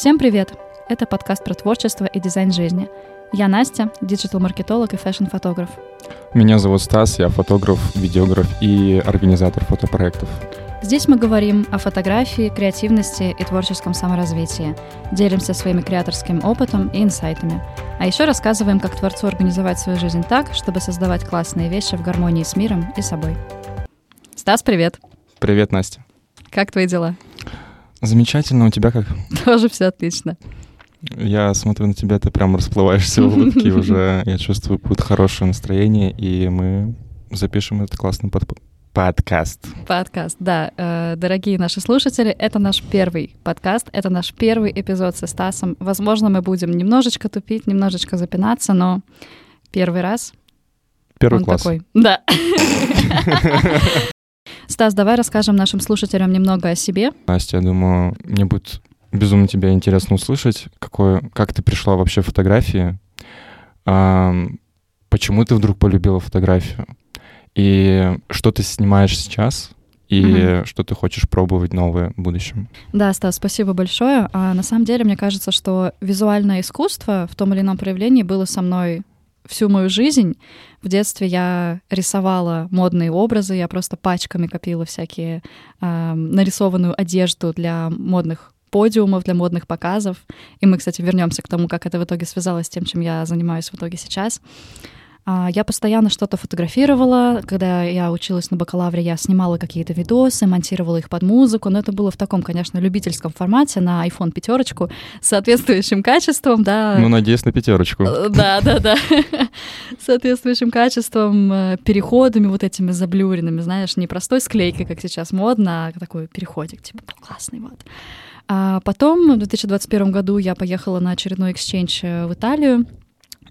Всем привет! Это подкаст про творчество и дизайн жизни. Я Настя, digital-маркетолог и fashion-фотограф. Меня зовут Стас, я фотограф, видеограф и организатор фотопроектов. Здесь мы говорим о фотографии, креативности и творческом саморазвитии. Делимся своими креаторским опытом и инсайтами. А еще рассказываем, как творцу организовать свою жизнь так, чтобы создавать классные вещи в гармонии с миром и собой. Стас, привет! Привет, Настя. Как твои дела? Замечательно, у тебя как? Тоже все отлично. Я смотрю на тебя, ты прям расплываешься в улыбке уже. Я чувствую какое-то хорошее настроение, и мы запишем этот классный под подкаст. Подкаст, да. Э, дорогие наши слушатели, это наш первый подкаст, это наш первый эпизод со Стасом. Возможно, мы будем немножечко тупить, немножечко запинаться, но первый раз. Первый он класс. такой. Да. Стас, давай расскажем нашим слушателям немного о себе. Настя, я думаю, мне будет безумно тебя интересно услышать, какое, как ты пришла вообще в фотографии, а, почему ты вдруг полюбила фотографию, и что ты снимаешь сейчас, и Мгм. что ты хочешь пробовать новое в будущем. Да, Стас, спасибо большое. А на самом деле, мне кажется, что визуальное искусство в том или ином проявлении было со мной всю мою жизнь. В детстве я рисовала модные образы, я просто пачками копила всякие ам, нарисованную одежду для модных подиумов, для модных показов. И мы, кстати, вернемся к тому, как это в итоге связалось с тем, чем я занимаюсь в итоге сейчас. А, Я постоянно что-то фотографировала. Когда я училась на бакалавре, я снимала какие-то видосы, монтировала их под музыку. Но это было в таком, конечно, любительском формате на iPhone пятерочку с соответствующим качеством, да. Ну, надеюсь на пятерочку. Э, Да, да, да. Соответствующим качеством, э, переходами вот этими заблюренными, знаешь, не простой склейкой, как сейчас модно, а такой переходик, типа, «Ну, классный вот. А потом в 2021 году я поехала на очередной эксченж э, в Италию,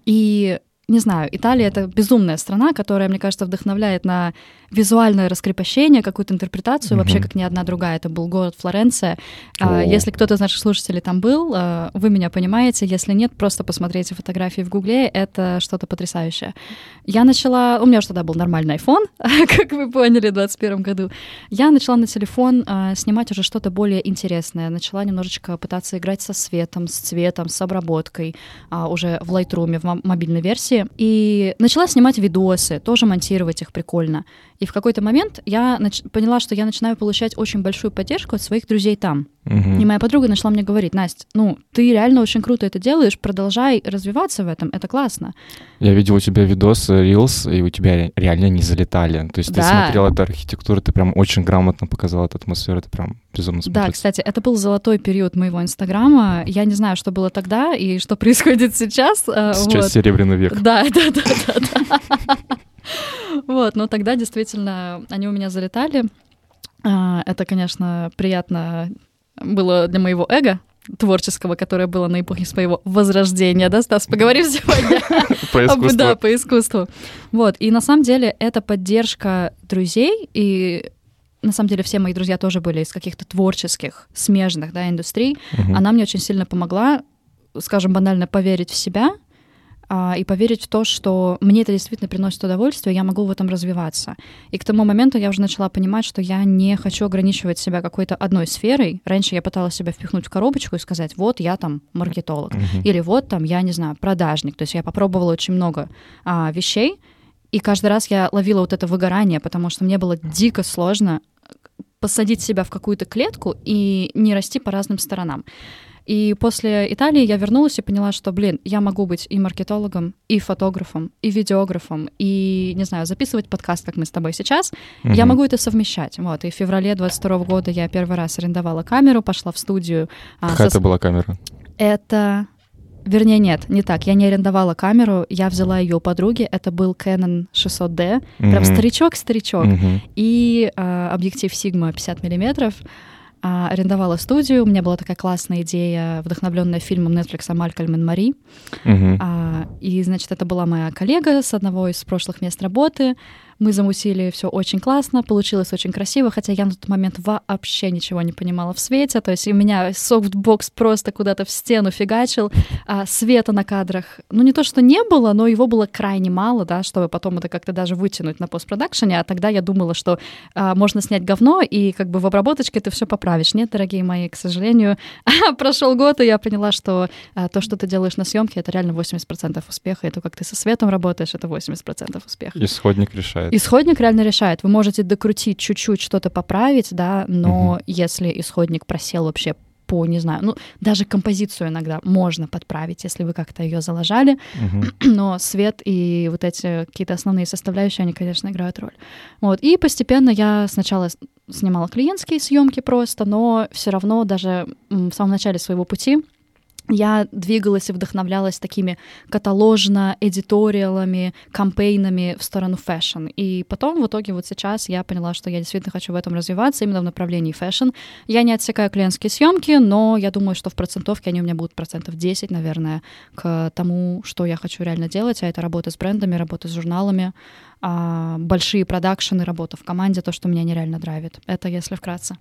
и не знаю, Италия — это безумная страна, которая, мне кажется, вдохновляет на визуальное раскрепощение, какую-то интерпретацию, вообще Мгм. как ни одна другая. Это был город Флоренция. А, О. Если кто-то из наших слушателей там был, а, вы меня понимаете. Если нет, просто посмотрите фотографии в Гугле. Это что-то потрясающее. Я начала... У меня уже тогда был нормальный iPhone, как вы поняли, в 2021 году. Я начала на телефон а, снимать уже что-то более интересное. Начала немножечко пытаться играть со светом, с цветом, с обработкой а, уже в Lightroom, в мо- мобильной версии. И начала снимать видосы, тоже монтировать их прикольно. И в какой-то момент я нач- поняла, что я начинаю получать очень большую поддержку от своих друзей там. Мгм. И моя подруга начала мне говорить, Настя, ну, ты реально очень круто это делаешь, продолжай развиваться в этом, это классно. Я видел у тебя видосы, Reels, и у тебя ре- реально не залетали. То есть ты Да. смотрел эту архитектуру, ты прям очень грамотно показал эту атмосферу, это прям безумно Да, смотрится. кстати, это был золотой период моего инстаграма. Я не знаю, что было тогда и что происходит сейчас. а, Сейчас вот. серебряный век. Да, да, да, да, да. Вот, но тогда действительно они у меня залетали. А, Это, конечно, приятно было для моего эго творческого, которое было на эпохе своего возрождения, да, Стас? Поговорим сегодня Про об- искусство. Да, по искусству. Вот, и на самом деле это поддержка друзей, и на самом деле все мои друзья тоже были из каких-то творческих, смежных, да, индустрий. Она мне очень сильно помогла, скажем банально, поверить в себя и поверить в то, что мне это действительно приносит удовольствие, я могу в этом развиваться. И к тому моменту я уже начала понимать, что я не хочу ограничивать себя какой-то одной сферой. Раньше я пыталась себя впихнуть в коробочку и сказать, вот я там маркетолог, Мгм. или вот там, я не знаю, продажник. То есть я попробовала очень много а, вещей, и каждый раз я ловила вот это выгорание, потому что мне было дико сложно посадить себя в какую-то клетку и не расти по разным сторонам. И после Италии я вернулась и поняла, что, блин, я могу быть и маркетологом, и фотографом, и видеографом, и, не знаю, записывать подкаст, как мы с тобой сейчас. Я Мгм. могу это совмещать. Вот. И в феврале 22 года я первый раз арендовала камеру, пошла в студию. а, Какая со- это была камера? это... Вернее, нет, не так. Я не арендовала камеру, я взяла ее у подруги. Это был Canon 600D. Прям Мгм. старичок-старичок. Мгм. И а, объектив Sigma 50 миллиметров. А, арендовала студию. У меня была такая классная идея, вдохновленная фильмом Netflix «Малькольм и Мари». А, и, значит, это была моя коллега с одного из прошлых мест работы. Мы замутили все очень классно, получилось очень красиво, хотя я на тот момент вообще ничего не понимала в свете. То есть у меня софтбокс просто куда-то в стену фигачил, а света на кадрах, ну не то, что не было, но его было крайне мало, да, чтобы потом это как-то даже вытянуть на постпродакшене. А тогда я думала, что а, можно снять говно и как бы в обработочке ты все поправишь. Нет, дорогие мои, к сожалению, прошел год, и я поняла, что а, то, что ты делаешь на съемке, это реально 80% успеха, и то, как ты со светом работаешь, это 80% успеха. Исходник решает. Исходник реально решает. Вы можете докрутить чуть-чуть, что-то поправить, да, но угу. если исходник просел вообще по, не знаю, ну, даже композицию иногда можно подправить, если вы как-то ее заложали, угу. но свет и вот эти какие-то основные составляющие, они, конечно, играют роль. Вот. И постепенно я сначала снимала клиентские съемки просто, но все равно даже в самом начале своего пути я двигалась и вдохновлялась такими каталожно-editorial ами, campaign ами в сторону fashion. И потом, в итоге, вот сейчас я поняла, что я действительно хочу в этом развиваться, именно в направлении fashion. Я не отсекаю клиентские съемки, но я думаю, что в процентовке они у меня будут процентов 10, наверное, к тому, что я хочу реально делать, а это работа с брендами, работа с журналами, а, большие продакшены, работа в команде, то, что меня нереально драйвит. Это если вкратце.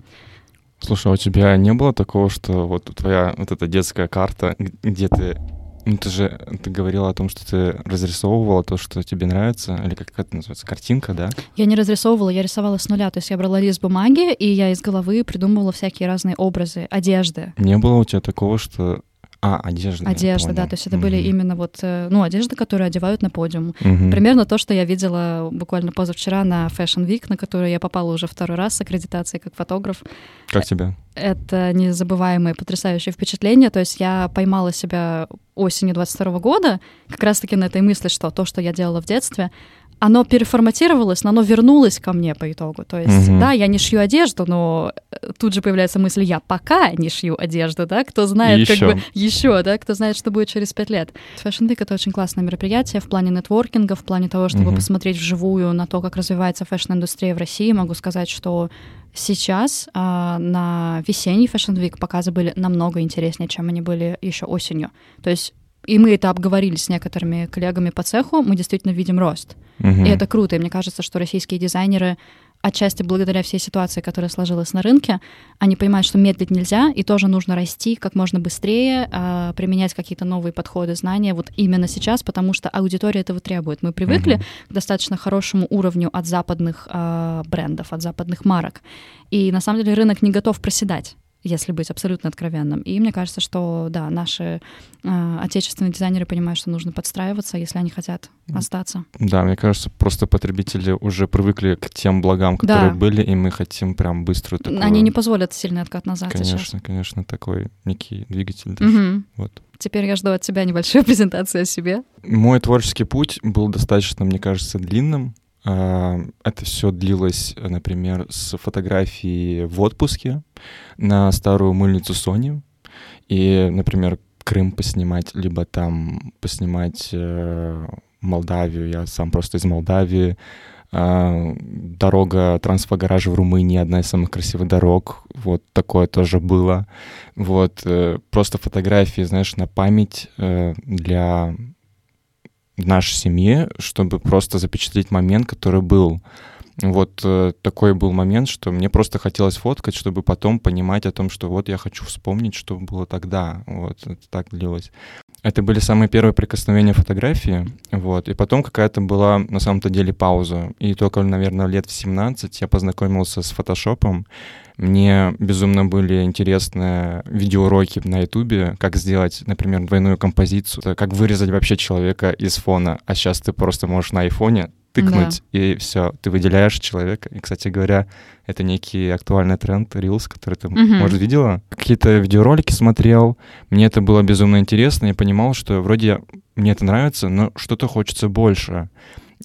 Слушай, а у тебя не было такого, что вот твоя вот эта детская карта, где ты ну, ты же ты говорила о том, что ты разрисовывала то, что тебе нравится, или как это называется, картинка, да? Я не разрисовывала, я рисовала с нуля. То есть я брала лист бумаги, и я из головы придумывала всякие разные образы, одежды. Не было у тебя такого, что а, одежда. Одежда, да, то есть это mm-hmm. были именно вот, э, ну, одежда, которую одевают на подиум. Mm-hmm. Примерно то, что я видела буквально позавчера на Fashion Week, на которую я попала уже второй раз с аккредитацией как фотограф. Как тебе? Это незабываемое, потрясающее впечатление. То есть я поймала себя осенью 22 года как раз-таки на этой мысли, что то, что я делала в детстве, оно переформатировалось, но оно вернулось ко мне по итогу. То есть, угу. да, я не шью одежду, но э, тут же появляется мысль, я пока не шью одежду, да, кто знает, еще. как бы еще, да, кто знает, что будет через пять лет. Fashion Week — это очень классное мероприятие в плане нетворкинга, в плане того, чтобы угу. посмотреть вживую на то, как развивается fashion-индустрия в России. Могу сказать, что сейчас а, на весенний Fashion Week показы были намного интереснее, чем они были еще осенью. То есть и мы это обговорили с некоторыми коллегами по цеху, мы действительно видим рост. Угу. И это круто. И мне кажется, что российские дизайнеры отчасти благодаря всей ситуации, которая сложилась на рынке, они понимают, что медлить нельзя, и тоже нужно расти как можно быстрее, э, применять какие-то новые подходы, знания вот именно сейчас, потому что аудитория этого требует. Мы привыкли uh-huh. к достаточно хорошему уровню от западных э, брендов, от западных марок, и на самом деле рынок не готов проседать если быть абсолютно откровенным. И мне кажется, что да, наши э, отечественные дизайнеры понимают, что нужно подстраиваться, если они хотят остаться. Да, мне кажется, просто потребители уже привыкли к тем благам, которые да. были, и мы хотим прям быструю такую... Они не позволят сильный откат назад Конечно, сейчас. конечно, такой некий двигатель даже. Угу. Вот. Теперь я жду от тебя небольшую презентацию о себе. Мой творческий путь был достаточно, мне кажется, длинным. Это все длилось, например, с фотографии в отпуске на старую мыльницу Sony. И, например, Крым поснимать, либо там поснимать э, Молдавию. Я сам просто из Молдавии. Э, дорога трансфогаража в Румынии одна из самых красивых дорог. Вот такое тоже было. Вот э, просто фотографии, знаешь, на память э, для нашей семьи, чтобы просто запечатлеть момент, который был. Вот э, такой был момент, что мне просто хотелось фоткать, чтобы потом понимать о том, что вот я хочу вспомнить, что было тогда. Вот это так длилось. Это были самые первые прикосновения фотографии, вот, и потом какая-то была на самом-то деле пауза. И только, наверное, лет в 17 я познакомился с фотошопом, мне безумно были интересны видеоуроки на Ютубе, как сделать, например, двойную композицию, как вырезать вообще человека из фона. А сейчас ты просто можешь на айфоне тыкнуть, да. и все, ты выделяешь человека. И, кстати говоря, это некий актуальный тренд, Reels, который ты, угу. может, видела. Какие-то видеоролики смотрел, мне это было безумно интересно, я понимал, что вроде мне это нравится, но что-то хочется больше.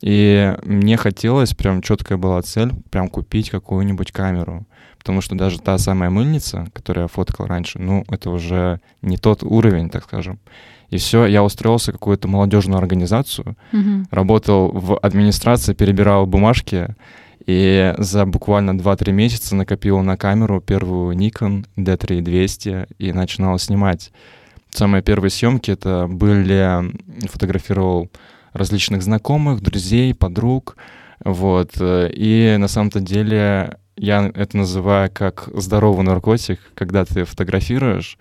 И мне хотелось, прям четкая была цель, прям купить какую-нибудь камеру потому что даже та самая мыльница, которую я фоткал раньше, ну, это уже не тот уровень, так скажем. И все, я устроился в какую-то молодежную организацию, mm-hmm. работал в администрации, перебирал бумажки, и за буквально 2-3 месяца накопил на камеру первую Nikon D3200 и начинал снимать. Самые первые съемки это были, фотографировал различных знакомых, друзей, подруг, Вот. э, И на самом-то деле я это называю как здоровый наркотик, когда ты фотографируешь,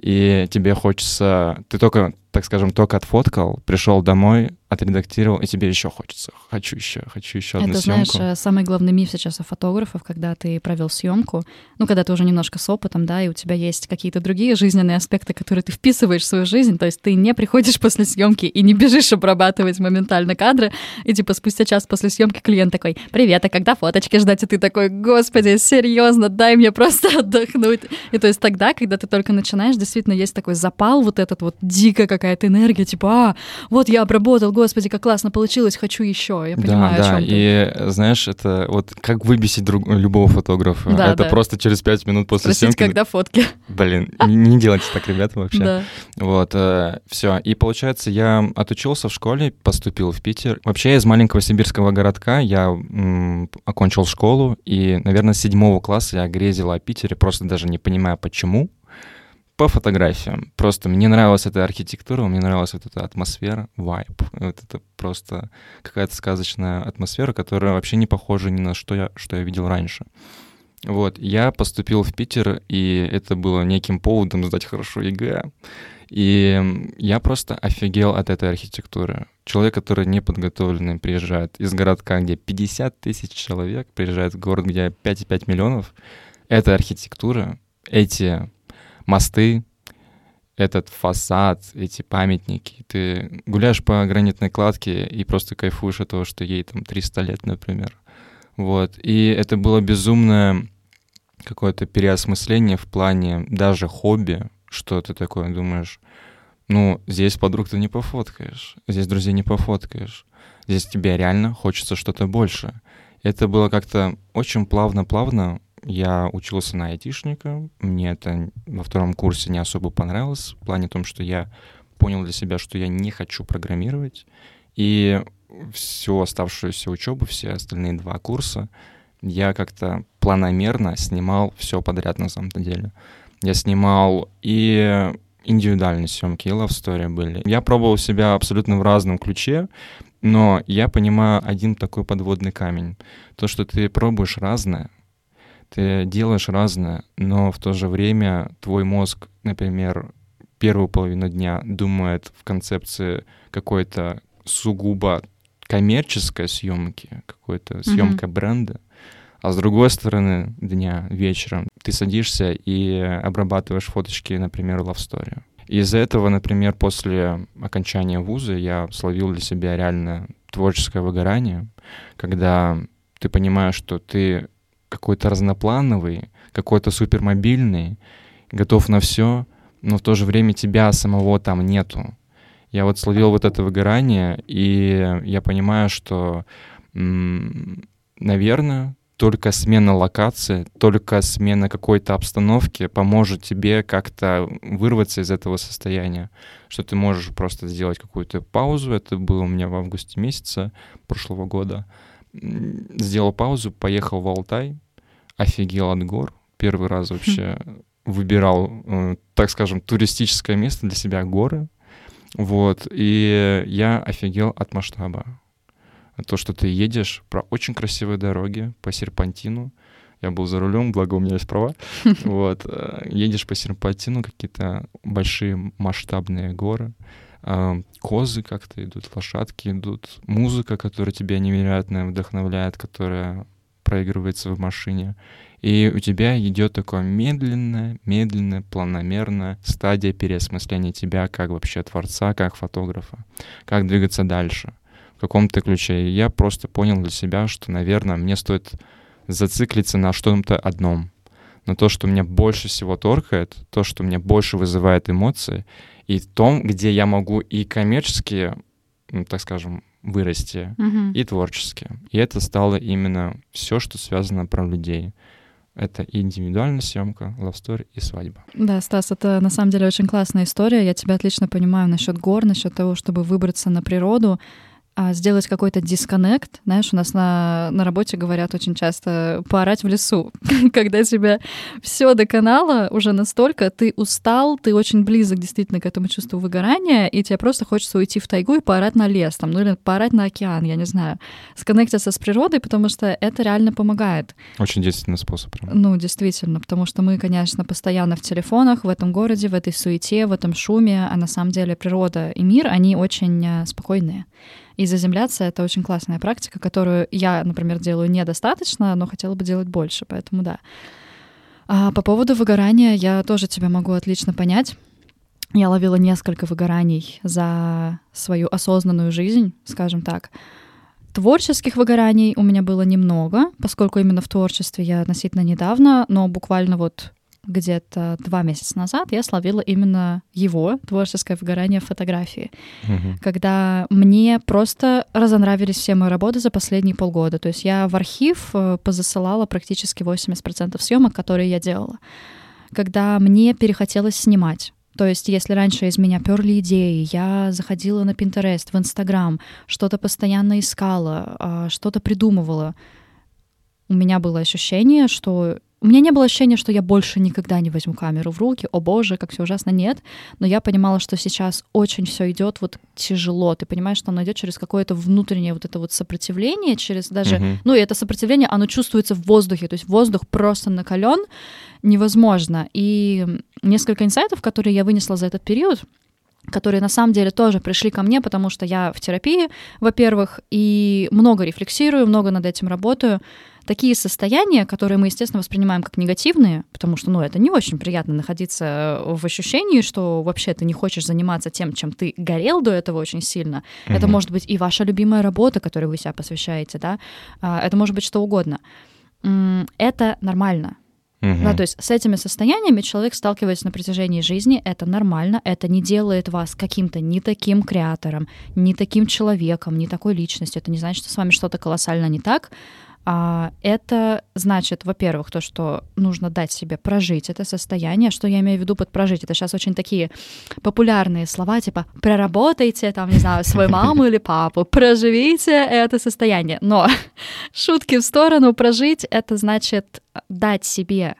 и тебе хочется... Ты только, так скажем, только отфоткал, пришел домой, отредактировал, и тебе еще хочется. Хочу еще, хочу еще одну Это, съемку. знаешь, э, самый главный миф сейчас у фотографов, когда ты провел съемку, ну, когда ты уже немножко с опытом, да, и у тебя есть какие-то другие жизненные аспекты, которые ты вписываешь в свою жизнь, то есть ты не приходишь после съемки и не бежишь обрабатывать моментально кадры, и типа спустя час после съемки клиент такой, привет, а когда фоточки ждать? И ты такой, господи, серьезно, дай мне просто отдохнуть. И то есть тогда, когда ты только начинаешь, действительно есть такой запал, вот этот вот дикая какая-то энергия, типа, а, вот я обработал, господи, как классно получилось, хочу еще. Я понимаю, да, о да, чем ты. и э, знаешь, это вот как выбесить друг, любого фотографа. Да, это да. просто через пять минут после Спросить, съемки. когда фотки. Блин, не, делайте так, ребята, вообще. Да. Вот, все. И получается, я отучился в школе, поступил в Питер. Вообще, я из маленького сибирского городка, я м, окончил школу, и, наверное, с седьмого класса я грезил о Питере, просто даже не понимая, почему. По фотографиям. Просто мне нравилась эта архитектура, мне нравилась вот эта атмосфера, вайб. Вот это просто какая-то сказочная атмосфера, которая вообще не похожа ни на что я, что я видел раньше. Вот, я поступил в Питер, и это было неким поводом сдать хорошо ЕГЭ. И я просто офигел от этой архитектуры. Человек, который неподготовленный, приезжает из городка, где 50 тысяч человек, приезжает в город, где 5,5 миллионов. Эта архитектура, эти мосты, этот фасад, эти памятники. Ты гуляешь по гранитной кладке и просто кайфуешь от того, что ей там 300 лет, например. Вот. И это было безумное какое-то переосмысление в плане даже хобби, что ты такое думаешь, ну, здесь подруг ты не пофоткаешь, здесь друзей не пофоткаешь, здесь тебе реально хочется что-то больше. Это было как-то очень плавно-плавно. Я учился на айтишника, мне это во втором курсе не особо понравилось, в плане том, что я понял для себя, что я не хочу программировать, и всю оставшуюся учебу, все остальные два курса, я как-то планомерно снимал все подряд на самом-то деле. Я снимал и индивидуальные съемки, и love story были. Я пробовал себя абсолютно в разном ключе, но я понимаю один такой подводный камень. То, что ты пробуешь разное, ты делаешь разное, но в то же время твой мозг, например, первую половину дня думает в концепции какой-то сугубо коммерческой съемки, какой-то съемка бренда, а с другой стороны дня, вечером, ты садишься и обрабатываешь фоточки, например, love story. Из-за этого, например, после окончания вуза я словил для себя реально творческое выгорание, когда ты понимаешь, что ты какой-то разноплановый, какой-то супермобильный, готов на все, но в то же время тебя самого там нету. Я вот словил вот это выгорание, и я понимаю, что, наверное, только смена локации, только смена какой-то обстановки поможет тебе как-то вырваться из этого состояния, что ты можешь просто сделать какую-то паузу. Это было у меня в августе месяца прошлого года. Сделал паузу, поехал в Алтай, офигел от гор. Первый раз вообще выбирал, э, так скажем, туристическое место для себя горы. Вот, и я офигел от масштаба. То, что ты едешь про очень красивые дороги по серпантину. Я был за рулем, благо у меня есть права. Вот, э, едешь по серпантину, какие-то большие масштабные горы. а, Козы как-то идут, лошадки идут. Музыка, которая тебя невероятно вдохновляет, которая проигрывается в машине. И у тебя идет такое медленное, медленное, планомерная стадия переосмысления тебя как вообще творца, как фотографа, как двигаться дальше, в каком-то ключе. И я просто понял для себя, что, наверное, мне стоит зациклиться на что-то одном, на то, что меня больше всего торкает, то, что меня больше вызывает эмоции, и том, где я могу и коммерчески, ну, так скажем, вырасти, Мгм. и творчески. И это стало именно все, что связано про людей. Это индивидуальная съемка, love story и свадьба. Да, Стас, это на самом деле очень классная история. Я тебя отлично понимаю насчет гор, насчет того, чтобы выбраться на природу. А, сделать какой-то дисконнект. Знаешь, у нас на, на работе говорят очень часто поорать в лесу, когда тебя все до канала уже настолько, ты устал, ты очень близок действительно к этому чувству выгорания, и тебе просто хочется уйти в тайгу и поорать на лес, там, ну или поорать на океан, я не знаю. Сконнектиться с природой, потому что это реально помогает. Очень действенный способ. Прям. Ну, действительно, потому что мы, конечно, постоянно в телефонах, в этом городе, в этой суете, в этом шуме, а на самом деле природа и мир, они очень э, спокойные. И заземляться — это очень классная практика, которую я, например, делаю недостаточно, но хотела бы делать больше, поэтому да. А по поводу выгорания я тоже тебя могу отлично понять. Я ловила несколько выгораний за свою осознанную жизнь, скажем так. Творческих выгораний у меня было немного, поскольку именно в творчестве я относительно недавно, но буквально вот где-то два месяца назад я словила именно его творческое выгорание в фотографии, угу. когда мне просто разонравились все мои работы за последние полгода. То есть я в архив э, позасылала практически 80% съемок, которые я делала. Когда мне перехотелось снимать. То есть, если раньше из меня перли идеи, я заходила на Pinterest, в Instagram, что-то постоянно искала, а, что-то придумывала, у меня было ощущение, что у меня не было ощущения, что я больше никогда не возьму камеру в руки. О боже, как все ужасно. Нет. Но я понимала, что сейчас очень все идет вот тяжело. Ты понимаешь, что оно идет через какое-то внутреннее вот это вот сопротивление, через даже, uh-huh. ну и это сопротивление, оно чувствуется в воздухе. То есть воздух просто накален, невозможно. И несколько инсайтов, которые я вынесла за этот период, которые на самом деле тоже пришли ко мне, потому что я в терапии, во-первых, и много рефлексирую, много над этим работаю такие состояния, которые мы, естественно, воспринимаем как негативные, потому что, ну, это не очень приятно находиться в ощущении, что вообще ты не хочешь заниматься тем, чем ты горел до этого очень сильно. Mm-hmm. Это может быть и ваша любимая работа, которой вы себя посвящаете, да, а, это может быть что угодно. Это нормально. Uh-huh. Да, то есть с этими состояниями человек сталкивается на протяжении жизни, это нормально, это не делает вас каким-то не таким креатором, не таким человеком, не такой личностью. Это не значит, что с вами что-то колоссально не так. А это значит, во-первых, то, что нужно дать себе прожить это состояние. Что я имею в виду под прожить? Это сейчас очень такие популярные слова, типа проработайте, там, не знаю, свою маму или папу, проживите это состояние. Но шутки в сторону, прожить — это значит дать себе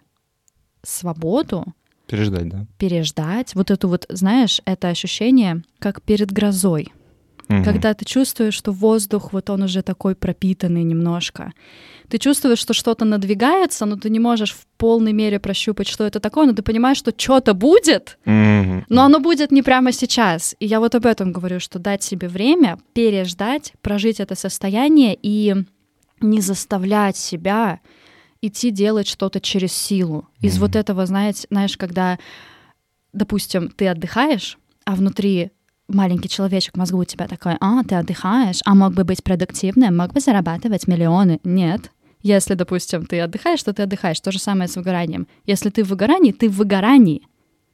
свободу, Переждать, да. Переждать. Вот это вот, знаешь, это ощущение, как перед грозой. Угу. Когда ты чувствуешь, что воздух, вот он уже такой пропитанный немножко. Ты чувствуешь, что что-то надвигается, но ты не можешь в полной мере прощупать, что это такое, но ты понимаешь, что что-то будет, угу. но оно будет не прямо сейчас. И я вот об этом говорю, что дать себе время, переждать, прожить это состояние и не заставлять себя идти делать что-то через силу. Из вот этого, знаете, знаешь, когда, допустим, ты отдыхаешь, а внутри маленький человечек в мозгу у тебя такой, а, ты отдыхаешь, а мог бы быть продуктивным, мог бы зарабатывать миллионы. Нет. Если, допустим, ты отдыхаешь, то ты отдыхаешь. То же самое с выгоранием. Если ты в выгорании, ты в выгорании.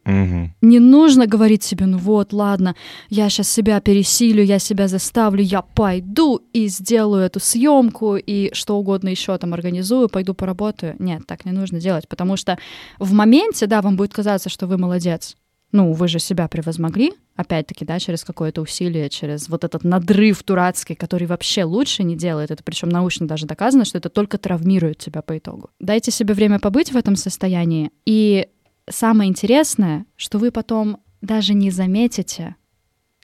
Угу. Не нужно говорить себе, ну вот, ладно, я сейчас себя пересилю, я себя заставлю, я пойду и сделаю эту съемку и что угодно еще там организую, пойду поработаю. Нет, так не нужно делать, потому что в моменте, да, вам будет казаться, что вы молодец, ну, вы же себя превозмогли, опять-таки, да, через какое-то усилие, через вот этот надрыв дурацкий, который вообще лучше не делает. Это причем научно даже доказано, что это только травмирует тебя по итогу. Дайте себе время побыть в этом состоянии. И самое интересное, что вы потом даже не заметите,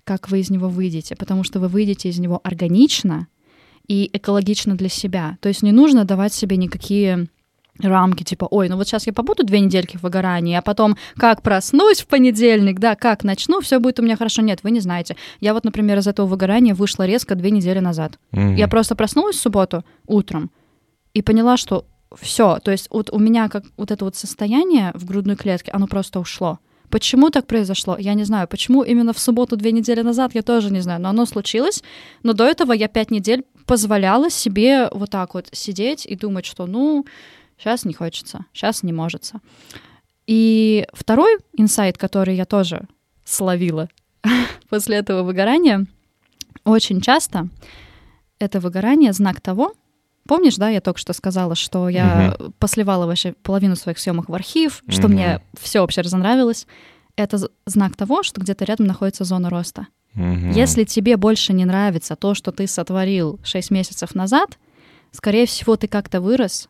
как вы из него выйдете, потому что вы выйдете из него органично и экологично для себя. То есть не нужно давать себе никакие рамки, типа, ой, ну вот сейчас я побуду две недельки в выгорании, а потом как проснусь в понедельник, да, как начну, все будет у меня хорошо. Нет, вы не знаете. Я вот, например, из этого выгорания вышла резко две недели назад. Mm-hmm. Я просто проснулась в субботу утром и поняла, что все, то есть вот у меня как вот это вот состояние в грудной клетке, оно просто ушло. Почему так произошло? Я не знаю. Почему именно в субботу две недели назад, я тоже не знаю. Но оно случилось. Но до этого я пять недель позволяла себе вот так вот сидеть и думать, что ну, Сейчас не хочется, сейчас не может. И второй инсайт, который я тоже словила после этого выгорания, очень часто это выгорание знак того, Помнишь, да, я только что сказала, что я угу. посливала вообще половину своих съемок в архив, что угу. мне все вообще разонравилось. Это знак того, что где-то рядом находится зона роста. Мгм. Если тебе больше не нравится то, что ты сотворил 6 месяцев назад, скорее всего, ты как-то вырос,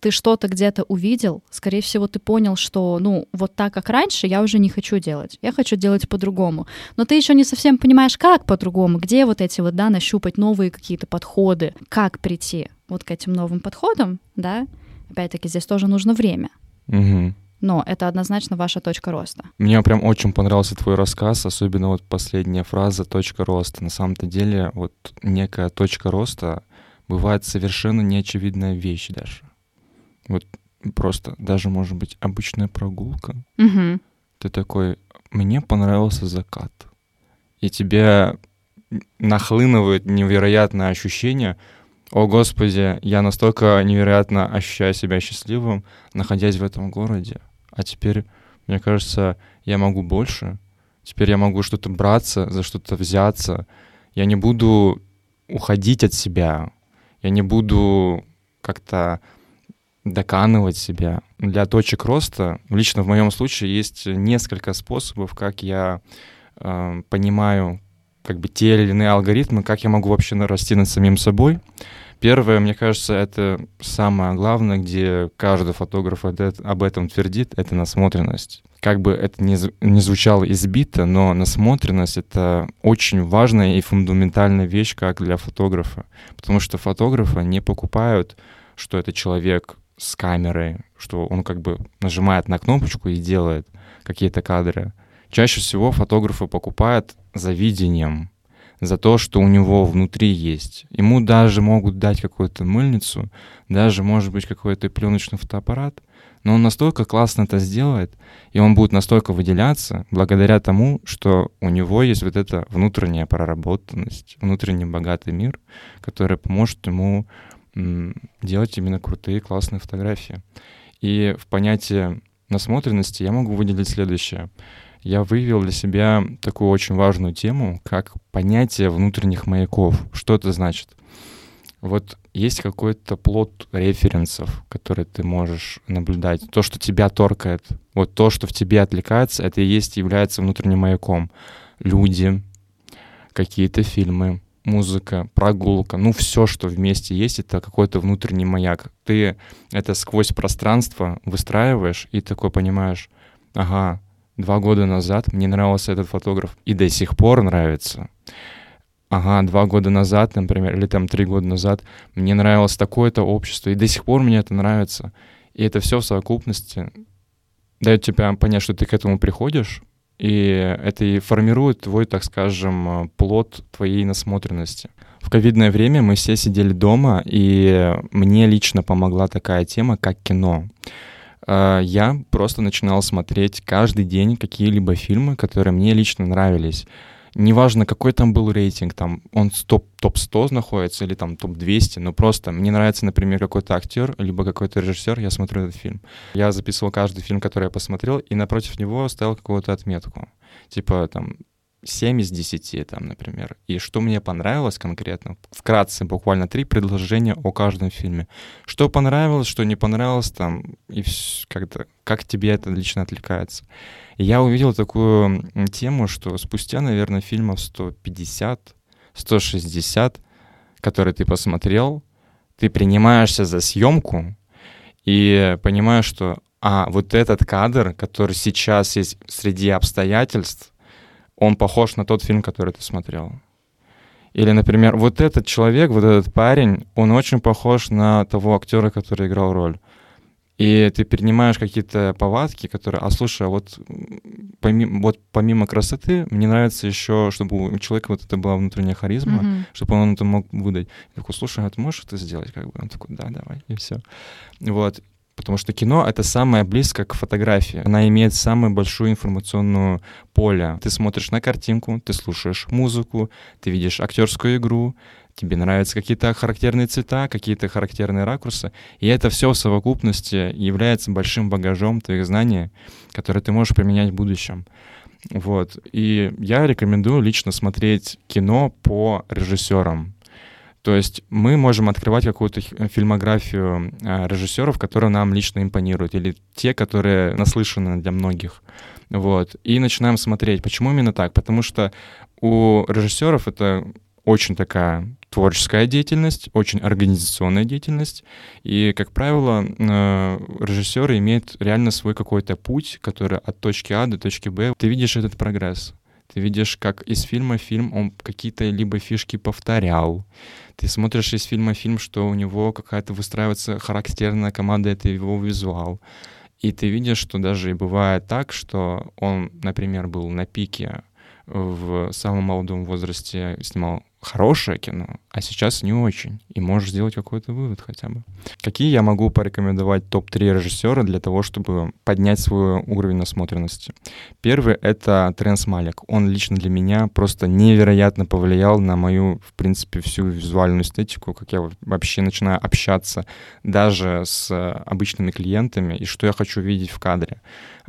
ты что-то где-то увидел, скорее всего, ты понял, что, ну, вот так, как раньше, я уже не хочу делать. Я хочу делать по-другому. Но ты еще не совсем понимаешь, как по-другому, где вот эти вот, да, нащупать новые какие-то подходы, как прийти вот к этим новым подходам, да. Опять-таки, здесь тоже нужно время. Мгм. Но это однозначно ваша точка роста. Мне прям очень понравился твой рассказ, особенно вот последняя фраза «точка роста». На самом-то деле вот некая точка роста бывает совершенно неочевидная вещь даже. Вот просто даже, может быть, обычная прогулка. Мгм. Ты такой, мне понравился закат. И тебе нахлынывает невероятное ощущение, о господи, я настолько невероятно ощущаю себя счастливым, находясь в этом городе. А теперь, мне кажется, я могу больше. Теперь я могу что-то браться, за что-то взяться. Я не буду уходить от себя. Я не буду как-то доканывать себя. Для точек роста, лично в моем случае, есть несколько способов, как я э, понимаю как бы те или иные алгоритмы, как я могу вообще нарасти над самим собой. Первое, мне кажется, это самое главное, где каждый фотограф об этом твердит, это насмотренность. Как бы это ни, ни звучало избито, но насмотренность — это очень важная и фундаментальная вещь как для фотографа. Потому что фотографа не покупают, что это человек с камерой, что он как бы нажимает на кнопочку и делает какие-то кадры. Чаще всего фотографы покупают за видением, за то, что у него внутри есть. Ему даже могут дать какую-то мыльницу, даже, может быть, какой-то пленочный фотоаппарат, но он настолько классно это сделает, и он будет настолько выделяться благодаря тому, что у него есть вот эта внутренняя проработанность, внутренний богатый мир, который поможет ему делать именно крутые, классные фотографии. И в понятии насмотренности я могу выделить следующее. Я выявил для себя такую очень важную тему, как понятие внутренних маяков. Что это значит? Вот есть какой-то плод референсов, которые ты можешь наблюдать. То, что тебя торкает, вот то, что в тебе отвлекается, это и есть является внутренним маяком. Люди, какие-то фильмы, музыка, прогулка, ну все, что вместе есть, это какой-то внутренний маяк. Ты это сквозь пространство выстраиваешь и такой понимаешь, ага, два года назад мне нравился этот фотограф и до сих пор нравится. Ага, два года назад, например, или там три года назад мне нравилось такое-то общество, и до сих пор мне это нравится. И это все в совокупности дает тебе понять, что ты к этому приходишь, и это и формирует твой, так скажем, э, плод твоей насмотренности. В ковидное время мы все сидели дома, и мне лично помогла такая тема, как кино. Э, Я просто начинал смотреть каждый день какие-либо фильмы, которые мне лично нравились. Неважно, какой там был рейтинг, там он топ, топ-100 находится или там топ-200, но просто мне нравится, например, какой-то актер, либо какой-то режиссер, я смотрю этот фильм. Я записывал каждый фильм, который я посмотрел, и напротив него ставил какую-то отметку. Типа там 7 из 10, там, например. И что мне понравилось конкретно, вкратце, буквально три предложения о каждом фильме. Что понравилось, что не понравилось, там, и как-то, как тебе это лично отвлекается. Я увидел такую тему, что спустя, наверное, фильмов 150, 160, которые ты посмотрел, ты принимаешься за съемку и понимаешь, что а, вот этот кадр, который сейчас есть среди обстоятельств, он похож на тот фильм, который ты смотрел. Или, например, вот этот человек, вот этот парень, он очень похож на того актера, который играл роль. И ты перенимаешь какие-то повадки, которые, а слушай, а вот помимо, вот помимо красоты, мне нравится еще, чтобы у человека вот это была внутренняя харизма, Мгм. чтобы он это мог выдать. Я такой, слушай, а ты можешь это сделать? Как бы он такой, да, давай, и все. Вот. Потому что кино — это самое близкое к фотографии. Она имеет самую большую информационную поле. Ты смотришь на картинку, ты слушаешь музыку, ты видишь актерскую игру, тебе нравятся какие-то характерные цвета, какие-то характерные ракурсы. И это все в совокупности является большим багажом твоих знаний, которые ты можешь применять в будущем. Вот. И я рекомендую лично смотреть кино по режиссерам. То есть мы можем открывать какую-то фильмографию э, режиссеров, которые нам лично импонируют, или те, которые наслышаны для многих. Вот. И начинаем смотреть. Почему именно так? Потому что у режиссеров это очень такая творческая деятельность, очень организационная деятельность. И, как правило, э, режиссеры имеют реально свой какой-то путь, который от точки А до точки Б. Ты видишь этот прогресс. Ты видишь, как из фильма фильм он какие-то либо фишки повторял. Ты смотришь из фильма фильм, что у него какая-то выстраивается характерная команда, это его визуал. И ты видишь, что даже и бывает так, что он, например, был на пике в самом молодом возрасте, снимал хорошее кино, а сейчас не очень. И можешь сделать какой-то вывод хотя бы. Какие я могу порекомендовать топ-3 режиссера для того, чтобы поднять свой уровень насмотренности? Первый — это Тренс Малик. Он лично для меня просто невероятно повлиял на мою, в принципе, всю визуальную эстетику, как я вообще начинаю общаться даже с обычными клиентами и что я хочу видеть в кадре.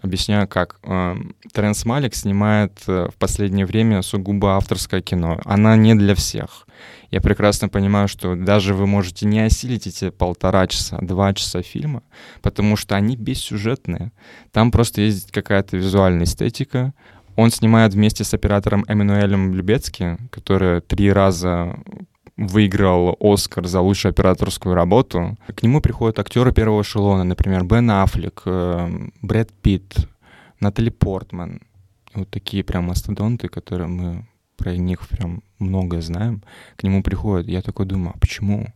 Объясняю, как. Эм, Теренс Малик снимает э, в последнее время сугубо авторское кино. Она не для всех. Я прекрасно понимаю, что даже вы можете не осилить эти полтора часа, два часа фильма, потому что они бессюжетные. Там просто есть какая-то визуальная эстетика. Он снимает вместе с оператором Эммануэлем Любецки, который три раза выиграл Оскар за лучшую операторскую работу. К нему приходят актеры первого эшелона, например, Бен Аффлек, э, Брэд Питт, Натали Портман. Вот такие прям мастодонты, которые мы про них прям многое знаем. К нему приходят. Я такой думаю, а почему?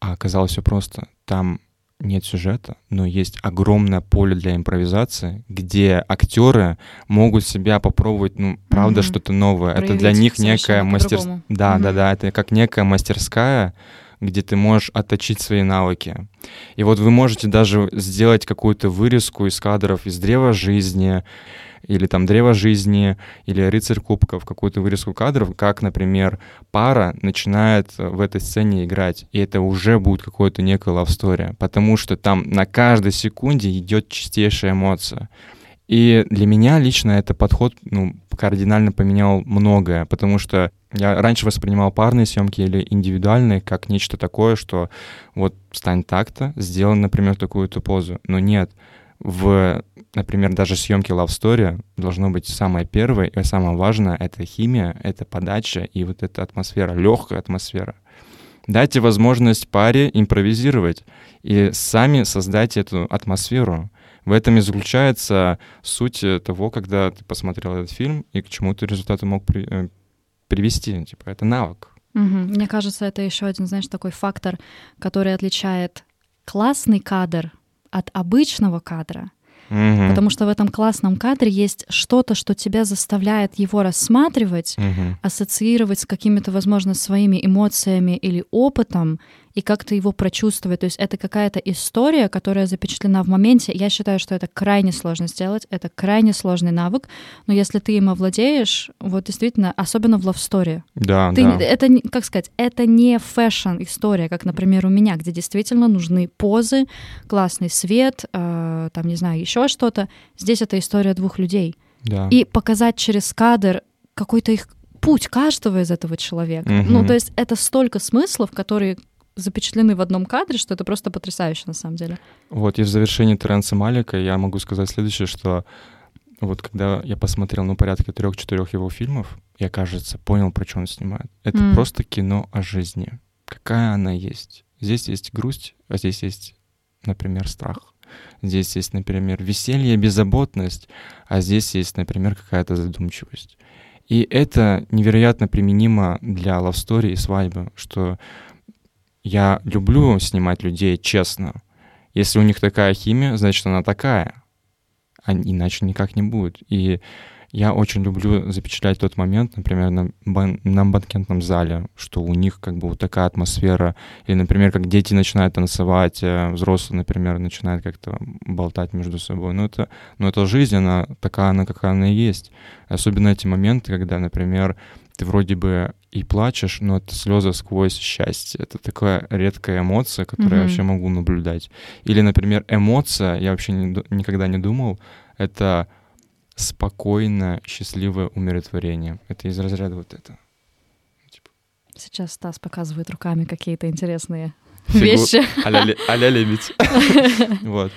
А оказалось все просто. Там нет сюжета, но есть огромное поле для импровизации, где актеры могут себя попробовать, ну, правда, mm-hmm. что-то новое. Проявить это для них некая мастерская. Да, mm-hmm. да, да, это как некая мастерская, где ты можешь отточить свои навыки. И вот вы можете даже сделать какую-то вырезку из кадров из древа жизни, или там «Древо жизни», или «Рыцарь кубков», какую-то вырезку кадров, как, например, пара начинает в этой сцене играть, и это уже будет какое-то некое story, потому что там на каждой секунде идет чистейшая эмоция. И для меня лично этот подход ну, кардинально поменял многое, потому что я раньше воспринимал парные съемки или индивидуальные как нечто такое, что вот стань так-то, сделай, например, такую-то позу. Но нет, в, например, даже съемке Love Story должно быть самое первое и самое важное — это химия, это подача и вот эта атмосфера, легкая атмосфера. Дайте возможность паре импровизировать и сами создайте эту атмосферу. В этом и заключается суть того, когда ты посмотрел этот фильм и к чему ты результаты мог при, э, привести. Типа, это навык. Угу. Мне кажется, это еще один, знаешь, такой фактор, который отличает классный кадр от обычного кадра. Угу. Потому что в этом классном кадре есть что-то, что тебя заставляет его рассматривать, угу. ассоциировать с какими-то, возможно, своими эмоциями или опытом, и как-то его прочувствовать. То есть это какая-то история, которая запечатлена в моменте. Я считаю, что это крайне сложно сделать, это крайне сложный навык, но если ты им овладеешь, вот действительно, особенно в story. Да, ты, да. Это, как сказать, это не фэшн-история, как, например, у меня, где действительно нужны позы, классный свет, э, там, не знаю, еще что-то. Здесь это история двух людей. Да. И показать через кадр какой-то их путь каждого из этого человека. Угу. Ну, то есть это столько смыслов, которые запечатлены в одном кадре, что это просто потрясающе на самом деле. Вот, и в завершении Теренса Малика я могу сказать следующее, что вот когда я посмотрел, ну, порядка трех-четырех его фильмов, я, кажется, понял, про что он снимает. Это mm. просто кино о жизни. Какая она есть. Здесь есть грусть, а здесь есть, например, страх. Здесь есть, например, веселье, беззаботность, а здесь есть, например, какая-то задумчивость. И это невероятно применимо для story и свадьбы, что я люблю снимать людей честно. Если у них такая химия, значит, она такая. А иначе никак не будет. И я очень люблю запечатлять тот момент, например, на, бан- на банкетном зале, что у них как бы вот такая атмосфера. Или, например, как дети начинают танцевать, а взрослые, например, начинают как-то болтать между собой. Но это, но это жизнь, она такая, она какая она и есть. Особенно эти моменты, когда, например, ты вроде бы и плачешь, но это слезы сквозь счастье. Это такая редкая эмоция, которую mm-hmm. я вообще могу наблюдать. Или, например, эмоция, я вообще не, никогда не думал, это спокойное, счастливое умиротворение. Это из разряда вот это. Типа. Сейчас Стас показывает руками какие-то интересные Фигу- вещи. а-ля ле- а-ля лебедь. Вот.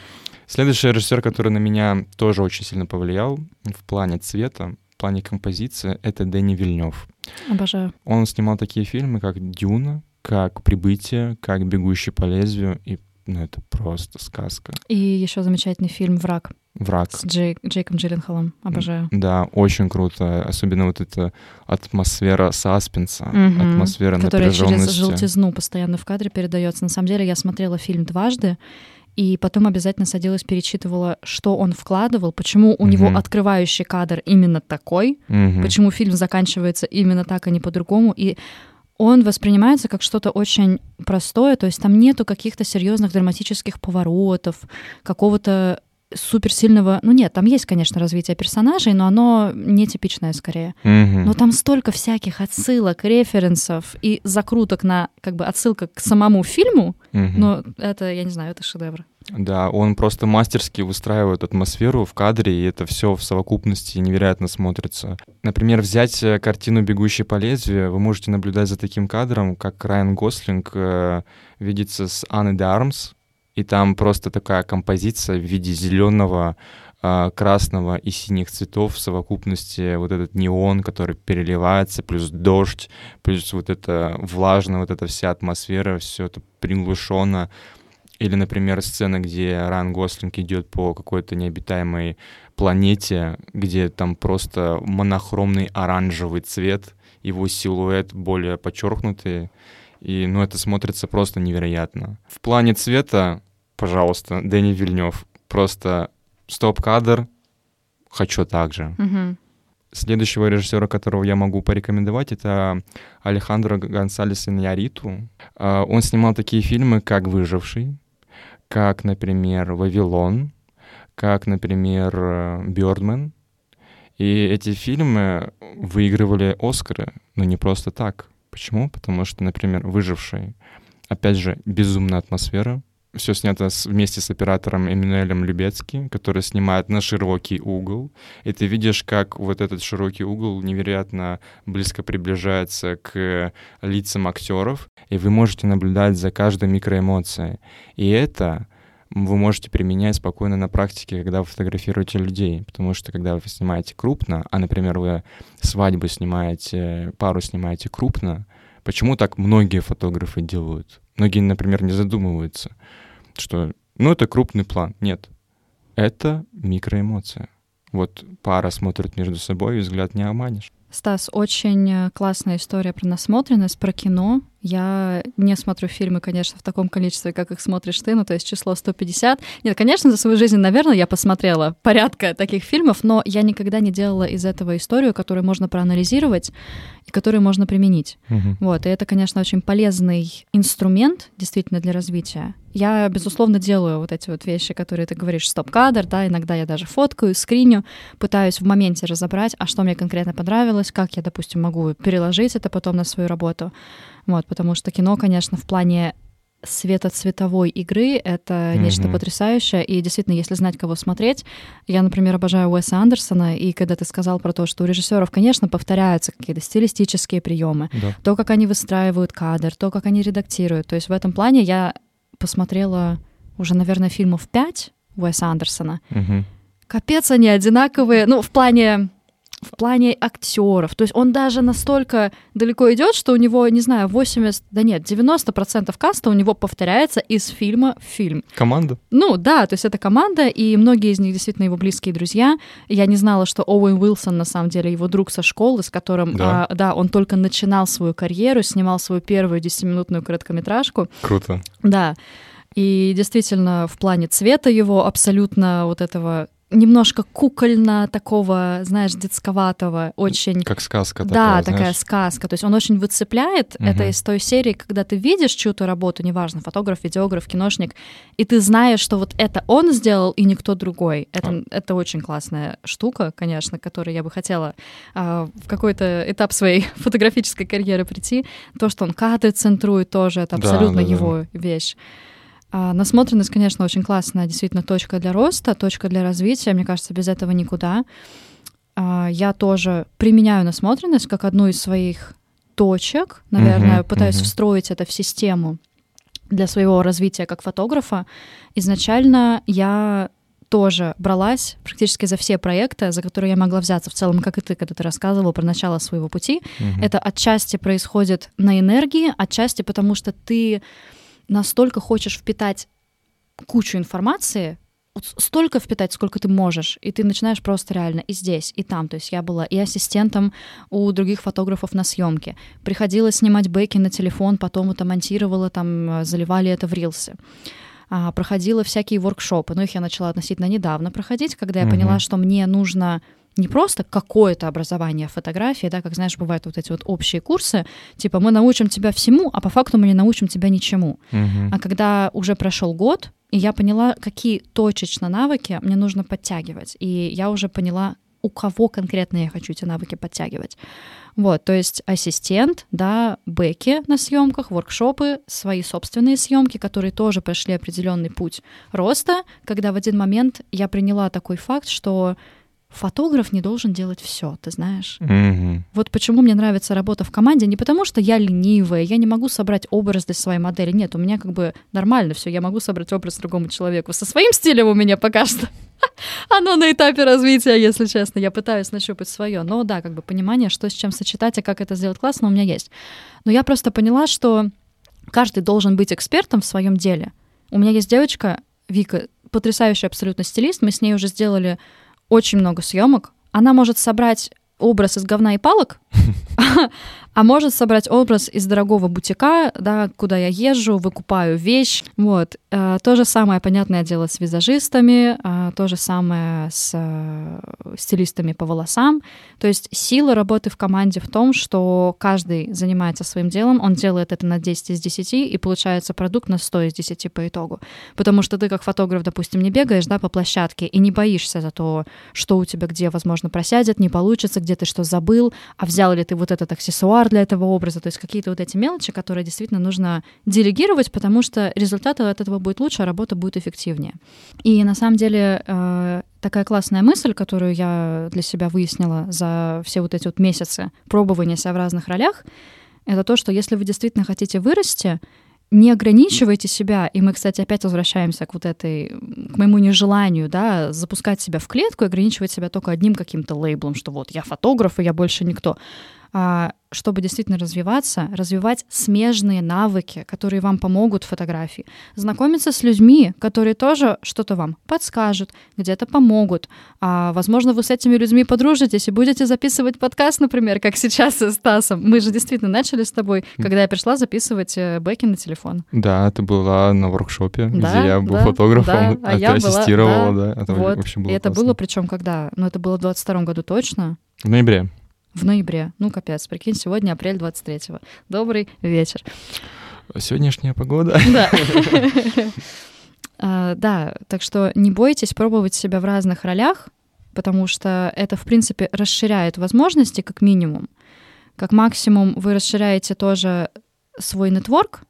Следующий режиссер, который на меня тоже очень сильно повлиял в плане цвета, в плане композиции, это Дэнни Вильнев. Обожаю. Он снимал такие фильмы, как «Дюна», как «Прибытие», как «Бегущий по лезвию», и ну, это просто сказка. И еще замечательный фильм «Враг» «Враг». с Джей- Джейком Джилленхолом. Обожаю. Да, очень круто. Особенно вот эта атмосфера саспенса, Мгм. атмосфера Которая через желтизну постоянно в кадре передается. На самом деле я смотрела фильм дважды, и потом обязательно садилась, перечитывала, что он вкладывал, почему у него Мгм. открывающий кадр именно такой, Мгм. почему фильм заканчивается именно так, а не по-другому. И он воспринимается как что-то очень простое, то есть там нету каких-то серьезных драматических поворотов, какого-то суперсильного... Ну нет, там есть, конечно, развитие персонажей, но оно нетипичное скорее. Мгм. Но там столько всяких отсылок, референсов и закруток на как бы отсылка к самому фильму, Мгм. но это, я не знаю, это шедевр. Да, он просто мастерски выстраивает атмосферу в кадре, и это все в совокупности невероятно смотрится. Например, взять э, картину «Бегущий по лезвию», вы можете наблюдать за таким кадром, как Райан Гослинг э, видится с Анной де Армс, и там просто такая композиция в виде зеленого, красного и синих цветов в совокупности вот этот неон, который переливается, плюс дождь, плюс вот это влажно, вот эта вся атмосфера, все это приглушенно. Или, например, сцена, где Райан Гослинг идет по какой-то необитаемой планете, где там просто монохромный оранжевый цвет, его силуэт более подчеркнутый, и, ну, это смотрится просто невероятно. В плане цвета, пожалуйста, Дэнни Вильнев, просто стоп-кадр, хочу так же. Мгм. Следующего режиссера, которого я могу порекомендовать, это Алехандро Гонсалес Иньяриту. А, Он снимал такие фильмы, как «Выживший», как, например, «Вавилон», как, например, «Бёрдмен». И эти фильмы выигрывали Оскары, но не просто так. Почему? Потому что, например, «Выживший», опять же, безумная атмосфера, все снято с- вместе с оператором Эммануэлем Любецки, который снимает на широкий угол. И ты видишь, как вот этот широкий угол невероятно близко приближается к лицам актеров, и вы можете наблюдать за каждой микроэмоцией. И это вы можете применять спокойно на практике, когда вы фотографируете людей. Потому что когда вы снимаете крупно, а, например, вы свадьбу снимаете, пару снимаете крупно, почему так многие фотографы делают? Многие, например, не задумываются, что, ну, это крупный план. Нет, это микроэмоция. Вот пара смотрит между собой, и взгляд не обманешь. Стас, очень э, классная история про насмотренность, про кино. Я не смотрю фильмы, конечно, в таком количестве, как их смотришь ты, ну, то есть число 150. Нет, конечно, за свою жизнь, наверное, я посмотрела порядка таких фильмов, но я никогда не делала из этого историю, которую можно проанализировать и которую можно применить. Вот, и это, конечно, очень полезный инструмент действительно для развития. Я, безусловно, делаю вот эти вот вещи, которые ты говоришь, стоп-кадр, да, иногда я даже фоткаю, скриню, пытаюсь в моменте разобрать, а что мне конкретно понравилось, как я, допустим, могу переложить это потом на свою работу. Вот, потому что кино, конечно, в плане светоцветовой игры — это нечто Мгм. потрясающее. И действительно, если знать, кого смотреть, я, например, обожаю Уэса Андерсона, и когда ты сказал про то, что у режиссеров, конечно, повторяются какие-то стилистические приемы, Да. то, как они выстраивают кадр, то, как они редактируют. То есть в этом плане я посмотрела уже, наверное, фильмов пять Уэса Андерсона. Мгм. Капец, они одинаковые. Ну, в плане в плане актеров. То есть он даже настолько далеко идет, что у него, не знаю, 80, да нет, 90% каста у него повторяется из фильма в фильм. Команда? Ну да, то есть это команда, и многие из них действительно его близкие друзья. Я не знала, что Оуэн Уилсон на самом деле его друг со школы, с которым, Да. а, да он только начинал свою карьеру, снимал свою первую 10-минутную короткометражку. Круто. Да. И действительно, в плане цвета его абсолютно вот этого немножко кукольно такого, знаешь, детсковатого, очень... Как сказка да, такая, такая знаешь. сказка. То есть он очень выцепляет. Мгм. Это из той серии, когда ты видишь чью-то работу, неважно, фотограф, видеограф, киношник, и ты знаешь, что вот это он сделал и никто другой. Это, это очень классная штука, конечно, к которой я бы хотела а, в какой-то этап своей фотографической карьеры прийти. То, что он кадры центрует тоже, это Да, абсолютно да, да. его вещь. А, насмотренность, конечно, очень классная, действительно точка для роста, точка для развития. Мне кажется, без этого никуда. А, я тоже применяю насмотренность как одну из своих точек, наверное, Мгм, пытаюсь мгм. встроить это в систему для своего развития как фотографа. Изначально я тоже бралась практически за все проекты, за которые я могла взяться в целом, как и ты, когда ты рассказывал про начало своего пути. Мгм. Это отчасти происходит на энергии, отчасти потому что ты настолько хочешь впитать кучу информации, вот столько впитать, сколько ты можешь, и ты начинаешь просто реально и здесь, и там. То есть я была и ассистентом у других фотографов на съемке. Приходилось снимать бэки на телефон, потом это монтировала, там э, заливали это в рилсы. А, проходила всякие воркшопы, но их я начала относительно недавно проходить, когда я Мгм. поняла, что мне нужно не просто какое-то образование фотографии, да, как, знаешь, бывают вот эти вот общие курсы, типа мы научим тебя всему, а по факту мы не научим тебя ничему. Мгм. А когда уже прошел год, и я поняла, какие точечно навыки мне нужно подтягивать, и я уже поняла, у кого конкретно я хочу эти навыки подтягивать. Вот, то есть ассистент, да, бэки на съемках, воркшопы, свои собственные съемки, которые тоже прошли определенный путь роста, когда в один момент я приняла такой факт, что фотограф не должен делать все, ты знаешь. Мгм. Вот почему мне нравится работа в команде, не потому что я ленивая, я не могу собрать образ для своей модели. Нет, у меня как бы нормально все, я могу собрать образ другому человеку. Со своим стилем у меня пока что. Оно на этапе развития, если честно. Я пытаюсь нащупать свое. Но да, как бы понимание, что с чем сочетать и как это сделать классно, у меня есть. Но я просто поняла, что каждый должен быть экспертом в своем деле. У меня есть девочка, Вика, потрясающий абсолютно стилист. Мы с ней уже сделали очень много съемок. Она может собрать образ из говна и палок, а может собрать образ из дорогого бутика, да, куда я езжу, выкупаю вещь. Вот. Э, То же самое, понятное дело, с визажистами, а, то же самое с э, стилистами по волосам. То есть сила работы в команде в том, что каждый занимается своим делом, он делает это на 10 из 10, и получается продукт на 100 из 10 по итогу. Потому что ты как фотограф, допустим, не бегаешь да, по площадке и не боишься за то, что у тебя где, возможно, просядет, не получится, где ты что забыл, а взял ли ты вот этот аксессуар для этого образа, то есть какие-то вот эти мелочи, которые действительно нужно делегировать, потому что результат от этого будет лучше, а работа будет эффективнее. И на самом деле э, такая классная мысль, которую я для себя выяснила за все вот эти вот месяцы пробования себя в разных ролях, это то, что если вы действительно хотите вырасти, не ограничивайте себя, и мы, кстати, опять возвращаемся к вот этой, к моему нежеланию, да, запускать себя в клетку и ограничивать себя только одним каким-то лейблом, что вот я фотограф, и я больше никто. А, чтобы действительно развиваться, развивать смежные навыки, которые вам помогут в фотографии, знакомиться с людьми, которые тоже что-то вам подскажут, где-то помогут. А, возможно, вы с этими людьми подружитесь и будете записывать подкаст, например, как сейчас со Стасом. Мы же действительно начали с тобой, когда я пришла записывать э, бэки на телефон. Да, ты была на воркшопе, Да, где я был да, фотографом, да, а а, я ты была- ассистировала, да, да. Это вот. вообще было и это классно. было причем когда? Ну, это было в 22 году точно. В ноябре. В ноябре. Ну, капец, прикинь, сегодня апрель 23-го. Добрый вечер. Сегодняшняя погода. Да. А, Да, так что не бойтесь пробовать себя в разных ролях, потому что это, в принципе, расширяет возможности, как минимум. Как максимум вы расширяете тоже свой нетворк.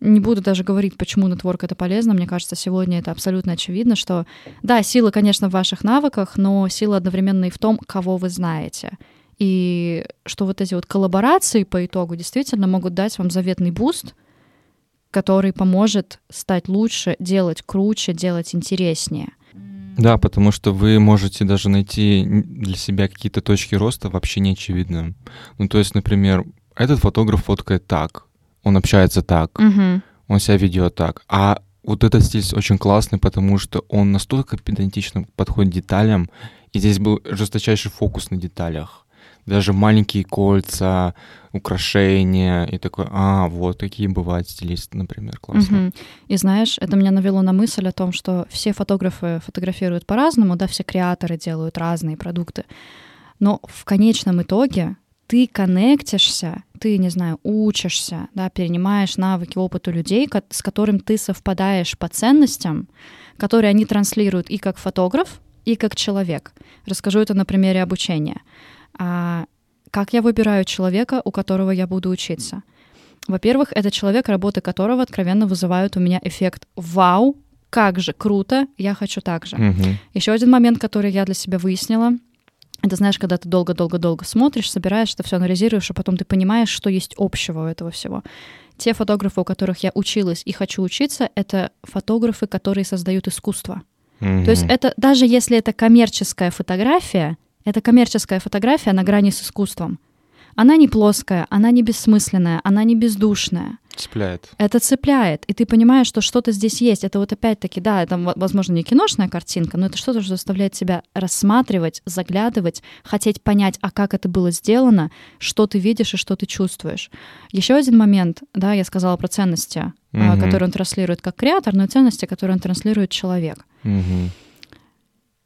Не буду даже говорить, почему нетворк это полезно. Мне кажется, сегодня это абсолютно очевидно, что да, сила, конечно, в ваших навыках, но сила одновременно и в том, кого вы знаете. И что вот эти вот коллаборации по итогу действительно могут дать вам заветный boost, который поможет стать лучше, делать круче, делать интереснее. Да, потому что вы можете даже найти для себя какие-то точки роста вообще неочевидные. Ну, то есть, например, этот фотограф фоткает так, он общается так, Мгм. он себя ведет так. А вот этот стиль очень классный, потому что он настолько педантично подходит к деталям, и здесь был жесточайший фокус на деталях. Даже маленькие кольца, украшения, и такой, а, вот такие бывают стилисты, например, классно. Мгм. И знаешь, это меня навело на мысль о том, что все фотографы фотографируют по-разному, да, все креаторы делают разные продукты. Но в конечном итоге ты коннектишься, ты, не знаю, учишься, да, перенимаешь навыки, опыт у людей, с которым ты совпадаешь по ценностям, которые они транслируют и как фотограф, и как человек. Расскажу это на примере обучения. А, как я выбираю человека, у которого я буду учиться? Во-первых, это человек, работы которого откровенно вызывают у меня эффект «Вау, как же круто, я хочу так же». Мгм. Еще один момент, который я для себя выяснила, Это знаешь, когда ты долго-долго-долго смотришь, собираешь это все, анализируешь, а потом ты понимаешь, что есть общего у этого всего. Те фотографы, у которых я училась и хочу учиться, это фотографы, которые создают искусство. Mm-hmm. То есть это даже если это коммерческая фотография, это коммерческая фотография на грани с искусством. Она не плоская, она не бессмысленная, она не бездушная. Цепляет. Это цепляет. И ты понимаешь, что что-то здесь есть. Это вот опять-таки, да, это, возможно, не киношная картинка, но это что-то, что заставляет тебя рассматривать, заглядывать, хотеть понять, а как это было сделано, что ты видишь и что ты чувствуешь. Еще один момент, да, я сказала про ценности, угу. которые он транслирует как креатор, но и ценности, которые он транслирует человек. Угу.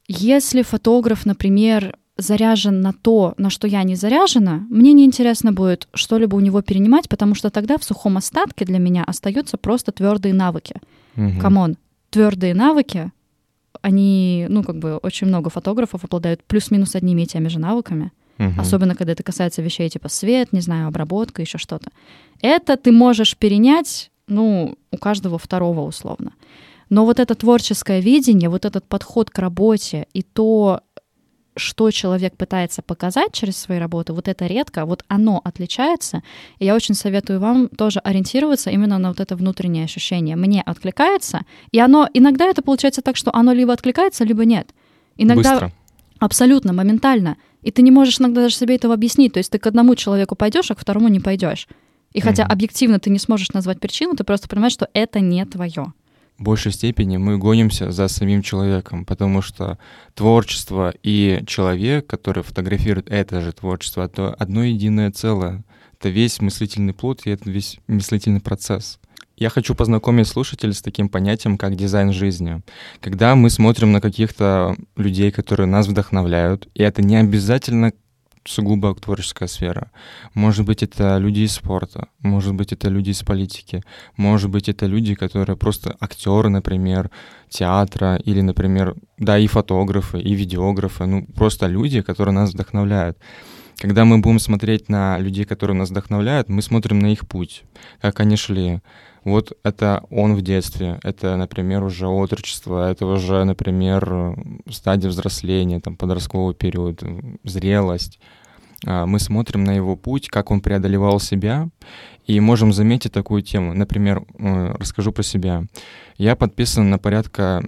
Если фотограф, например, заряжен на то, на что я не заряжена, мне неинтересно будет что-либо у него перенимать, потому что тогда в сухом остатке для меня остаются просто твердые навыки. Come on, твердые навыки, они, ну, как бы очень много фотографов обладают плюс-минус одними и теми же навыками. Uh-huh. Особенно, когда это касается вещей типа свет, не знаю, обработка, еще что-то. Это ты можешь перенять, ну, у каждого второго условно. Но вот это творческое видение, вот этот подход к работе и то, что человек пытается показать через свои работы, вот это редко, вот оно отличается. И я очень советую вам тоже ориентироваться именно на вот это внутреннее ощущение. Мне откликается, и оно иногда это получается так, что оно либо откликается, либо нет. Иногда Быстро. абсолютно моментально. И ты не можешь иногда даже себе этого объяснить. То есть ты к одному человеку пойдешь, а к второму не пойдешь. И хотя mm-hmm. объективно ты не сможешь назвать причину, ты просто понимаешь, что это не твое большей степени мы гонимся за самим человеком, потому что творчество и человек, который фотографирует это же творчество, это одно единое целое. Это весь мыслительный плод и это весь мыслительный процесс. Я хочу познакомить слушателей с таким понятием, как дизайн жизни. Когда мы смотрим на каких-то людей, которые нас вдохновляют, и это не обязательно сугубо творческая сфера. Может быть, это люди из спорта, может быть, это люди из политики, может быть, это люди, которые просто актеры, например, театра, или, например, да, и фотографы, и видеографы, ну, просто люди, которые нас вдохновляют. Когда мы будем смотреть на людей, которые нас вдохновляют, мы смотрим на их путь, как они шли. Вот это он в детстве, это, например, уже отрочество, это уже, например, стадия взросления, там, подростковый период, зрелость. А, мы смотрим на его путь, как он преодолевал себя, и можем заметить такую тему. Например, э, расскажу про себя. Я подписан на порядка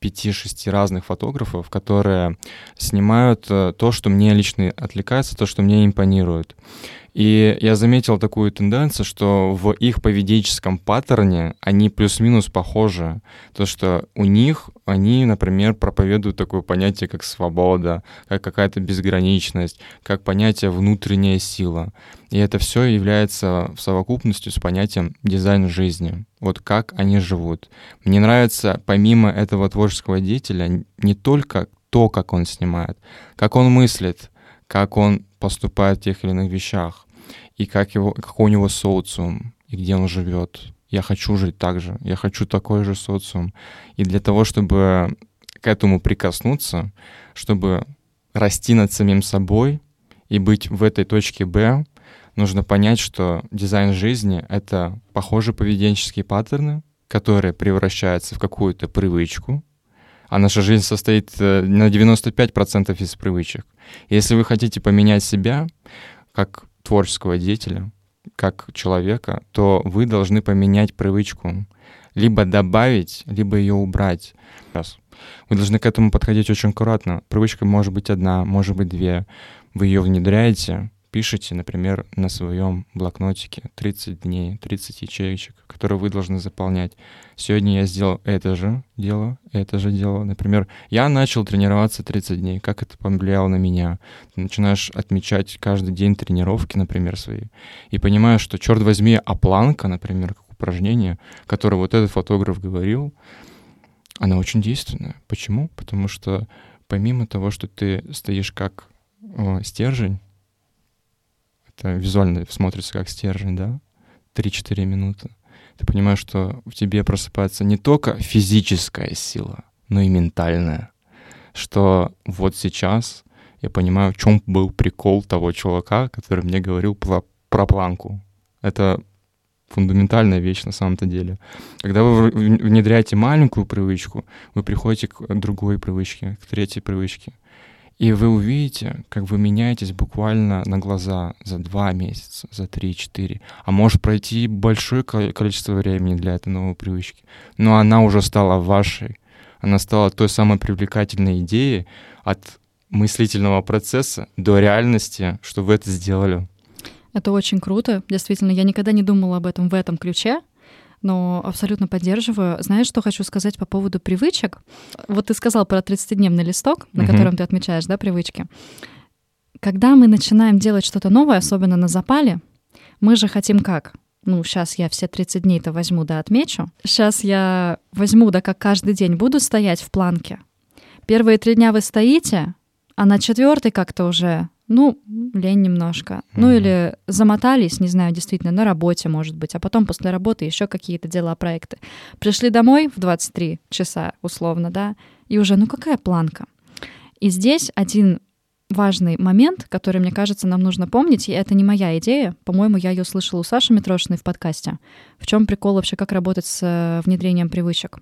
5-6 разных фотографов, которые снимают э, то, что мне лично отвлекается, то, что мне импонирует. И я заметил такую тенденцию, что в их поведенческом паттерне они плюс-минус похожи. То, что у них они, например, проповедуют такое понятие, как свобода, как какая-то безграничность, как понятие внутренняя сила. И это все является в совокупности с понятием дизайн жизни. Вот как они живут. Мне нравится, помимо этого творческого деятеля, не только то, как он снимает, как он мыслит, как он поступает в тех или иных вещах, и как его, какой у него социум, и где он живет. Я хочу жить так же, я хочу такой же социум. И для того, чтобы к этому прикоснуться, чтобы расти над самим собой и быть в этой точке Б, нужно понять, что дизайн жизни — это похожие поведенческие паттерны, которые превращаются в какую-то привычку, а наша жизнь состоит э, на 95% из привычек. Если вы хотите поменять себя как творческого деятеля, как человека, то вы должны поменять привычку. Либо добавить, либо ее убрать. Вы должны к этому подходить очень аккуратно. Привычка может быть одна, может быть две. Вы ее внедряете, пишите, например, на своем блокнотике 30 дней, 30 ячеечек, которые вы должны заполнять. Сегодня я сделал это же дело, это же дело. Например, я начал тренироваться 30 дней. Как это повлияло на меня? Ты начинаешь отмечать каждый день тренировки, например, свои. И понимаешь, что, черт возьми, а планка, например, как упражнение, которое вот этот фотограф говорил, она очень действенная. Почему? Потому что помимо того, что ты стоишь как о, стержень, это визуально смотрится как стержень, да, 3-4 минуты, ты понимаешь, что в тебе просыпается не только физическая сила, но и ментальная. Что вот сейчас я понимаю, в чем был прикол того чувака, который мне говорил про, про планку. Это фундаментальная вещь на самом-то деле. Когда вы внедряете маленькую привычку, вы приходите к другой привычке, к третьей привычке. И вы увидите, как вы меняетесь буквально на глаза за два месяца, за три-четыре. А может пройти большое количество времени для этой новой привычки. Но она уже стала вашей. Она стала той самой привлекательной идеей от мыслительного процесса до реальности, что вы это сделали. Это очень круто. Действительно, я никогда не думала об этом в этом ключе, но абсолютно поддерживаю. Знаешь, что хочу сказать по поводу привычек? Вот ты сказал про 30-дневный листок, на угу. котором ты отмечаешь, да, привычки. Когда мы начинаем делать что-то новое, особенно на запале, мы же хотим как? Ну, сейчас я все 30 дней-то возьму, да, отмечу. Сейчас я возьму, да, как каждый день буду стоять в планке. Первые три дня вы стоите, а на четвертый как-то уже ну, лень немножко. Mm-hmm. Ну или замотались, не знаю, действительно, на работе, может быть, а потом после работы еще какие-то дела, проекты. Пришли домой в 23 часа, условно, да, и уже, ну какая планка? И здесь один важный момент, который, мне кажется, нам нужно помнить, и это не моя идея, по-моему, я ее слышала у Саши Митрошиной в подкасте. В чем прикол вообще, как работать с э, внедрением привычек?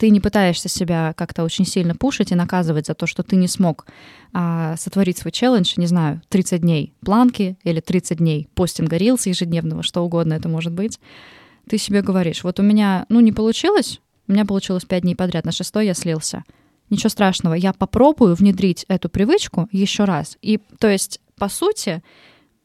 Ты не пытаешься себя как-то очень сильно пушить и наказывать за то, что ты не смог а, сотворить свой челлендж, не знаю, 30 дней планки или 30 дней постинга рилса ежедневного, что угодно это может быть, ты себе говоришь, вот у меня, ну, не получилось, у меня получилось 5 дней подряд, на шестой я слился. Ничего страшного, я попробую внедрить эту привычку еще раз. И, то есть, по сути,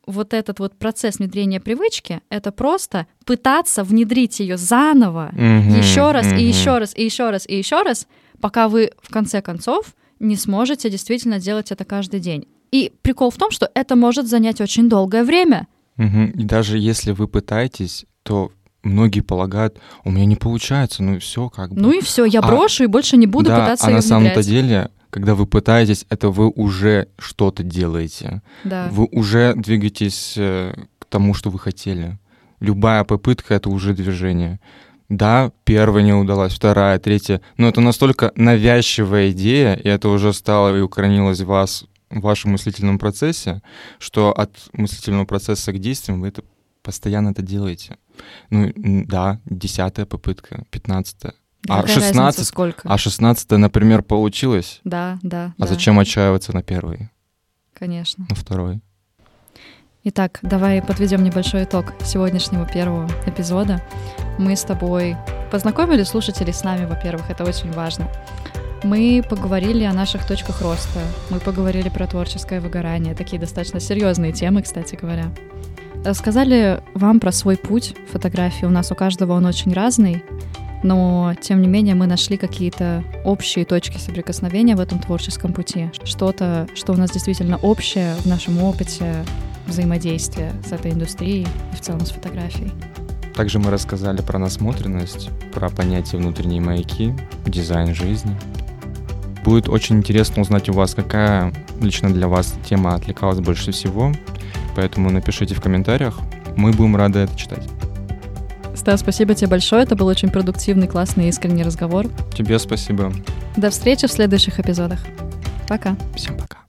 вот этот вот процесс внедрения привычки — это просто пытаться внедрить ее заново mm-hmm, еще раз mm-hmm. и еще раз и еще раз и еще раз, пока вы в конце концов не сможете действительно делать это каждый день. И прикол в том, что это может занять очень долгое время. Mm-hmm. И даже если вы пытаетесь, то многие полагают, у меня не получается, ну и все как бы. Ну и все, я а, брошу и больше не буду да, пытаться а на самом-то деле когда вы пытаетесь, это вы уже что-то делаете. Да. Вы уже двигаетесь э, к тому, что вы хотели. Любая попытка — это уже движение. Да, первая не удалась, вторая, третья, но это настолько навязчивая идея, и это уже стало и укоренилось в вас, в вашем мыслительном процессе, что от мыслительного процесса к действиям вы это постоянно это делаете. Ну да, десятая попытка, пятнадцатая, а 16, сколько? А 16, например, получилось? Да, да. А да. зачем отчаиваться на первый? Конечно. На второй. Итак, давай подведем небольшой итог сегодняшнего первого эпизода. Мы с тобой познакомили слушателей с нами, во-первых, это очень важно. Мы поговорили о наших точках роста, мы поговорили про творческое выгорание, такие достаточно серьезные темы, кстати говоря. Рассказали вам про свой путь фотографии. У нас у каждого он очень разный но тем не менее мы нашли какие-то общие точки соприкосновения в этом творческом пути. Что-то, что у нас действительно общее в нашем опыте взаимодействия с этой индустрией и в целом с фотографией. Также мы рассказали про насмотренность, про понятие внутренние маяки, дизайн жизни. Будет очень интересно узнать у вас, какая лично для вас тема отвлекалась больше всего, поэтому напишите в комментариях, мы будем рады это читать. Стас, спасибо тебе большое. Это был очень продуктивный, классный, искренний разговор. Тебе спасибо. До встречи в следующих эпизодах. Пока. Всем пока.